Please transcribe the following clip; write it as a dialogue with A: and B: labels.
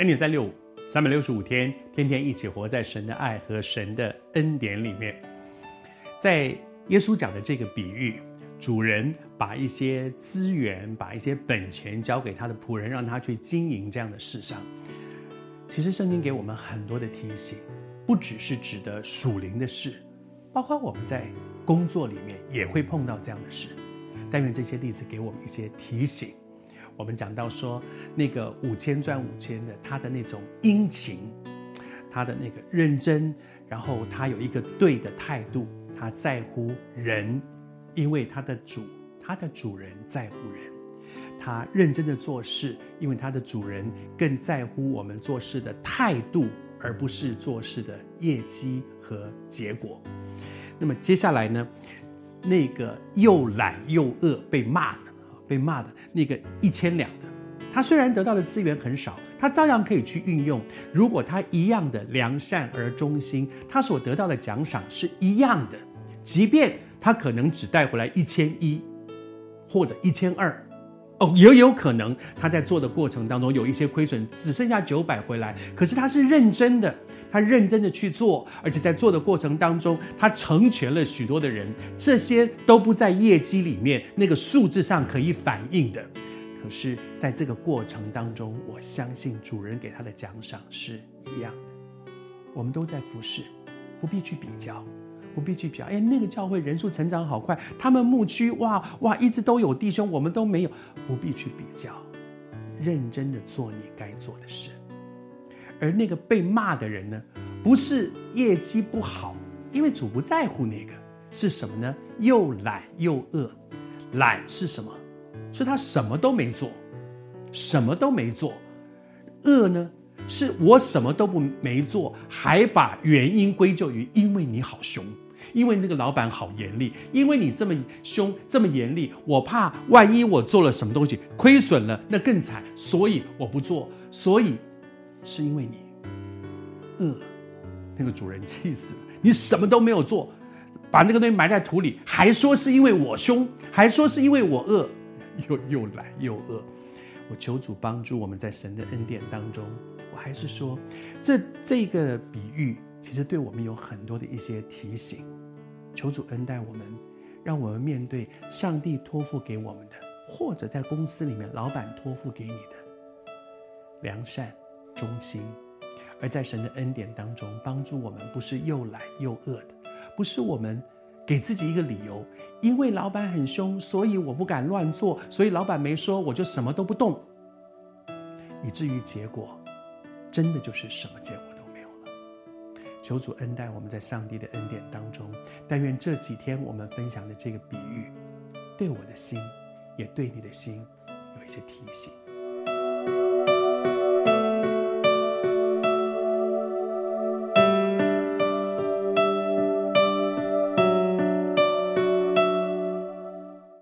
A: 恩典三六五，三百六十五天，天天一起活在神的爱和神的恩典里面。在耶稣讲的这个比喻，主人把一些资源、把一些本钱交给他的仆人，让他去经营这样的事上。其实圣经给我们很多的提醒，不只是指的属灵的事，包括我们在工作里面也会碰到这样的事。但愿这些例子给我们一些提醒。我们讲到说，那个五千赚五千的，他的那种殷勤，他的那个认真，然后他有一个对的态度，他在乎人，因为他的主，他的主人在乎人，他认真的做事，因为他的主人更在乎我们做事的态度，而不是做事的业绩和结果。那么接下来呢，那个又懒又饿被骂的。被骂的那个一千两的，他虽然得到的资源很少，他照样可以去运用。如果他一样的良善而忠心，他所得到的奖赏是一样的，即便他可能只带回来一千一或者一千二，哦，也有可能他在做的过程当中有一些亏损，只剩下九百回来。可是他是认真的。他认真的去做，而且在做的过程当中，他成全了许多的人，这些都不在业绩里面那个数字上可以反映的。可是，在这个过程当中，我相信主人给他的奖赏是一样的。我们都在服侍，不必去比较，不必去比较。哎，那个教会人数成长好快，他们牧区哇哇一直都有弟兄，我们都没有，不必去比较，认真的做你该做的事。而那个被骂的人呢，不是业绩不好，因为主不在乎那个，是什么呢？又懒又饿。懒是什么？是他什么都没做，什么都没做。饿呢，是我什么都不没做，还把原因归咎于因为你好凶，因为那个老板好严厉，因为你这么凶这么严厉，我怕万一我做了什么东西亏损了，那更惨，所以我不做，所以。是因为你饿，那个主人气死了。你什么都没有做，把那个东西埋在土里，还说是因为我凶，还说是因为我饿，又又懒又饿。我求主帮助我们在神的恩典当中。我还是说，这这个比喻其实对我们有很多的一些提醒。求主恩待我们，让我们面对上帝托付给我们的，或者在公司里面老板托付给你的良善。忠心，而在神的恩典当中帮助我们，不是又懒又饿的，不是我们给自己一个理由，因为老板很凶，所以我不敢乱做，所以老板没说，我就什么都不动，以至于结果真的就是什么结果都没有了。求主恩待我们在上帝的恩典当中，但愿这几天我们分享的这个比喻，对我的心，也对你的心有一些提醒。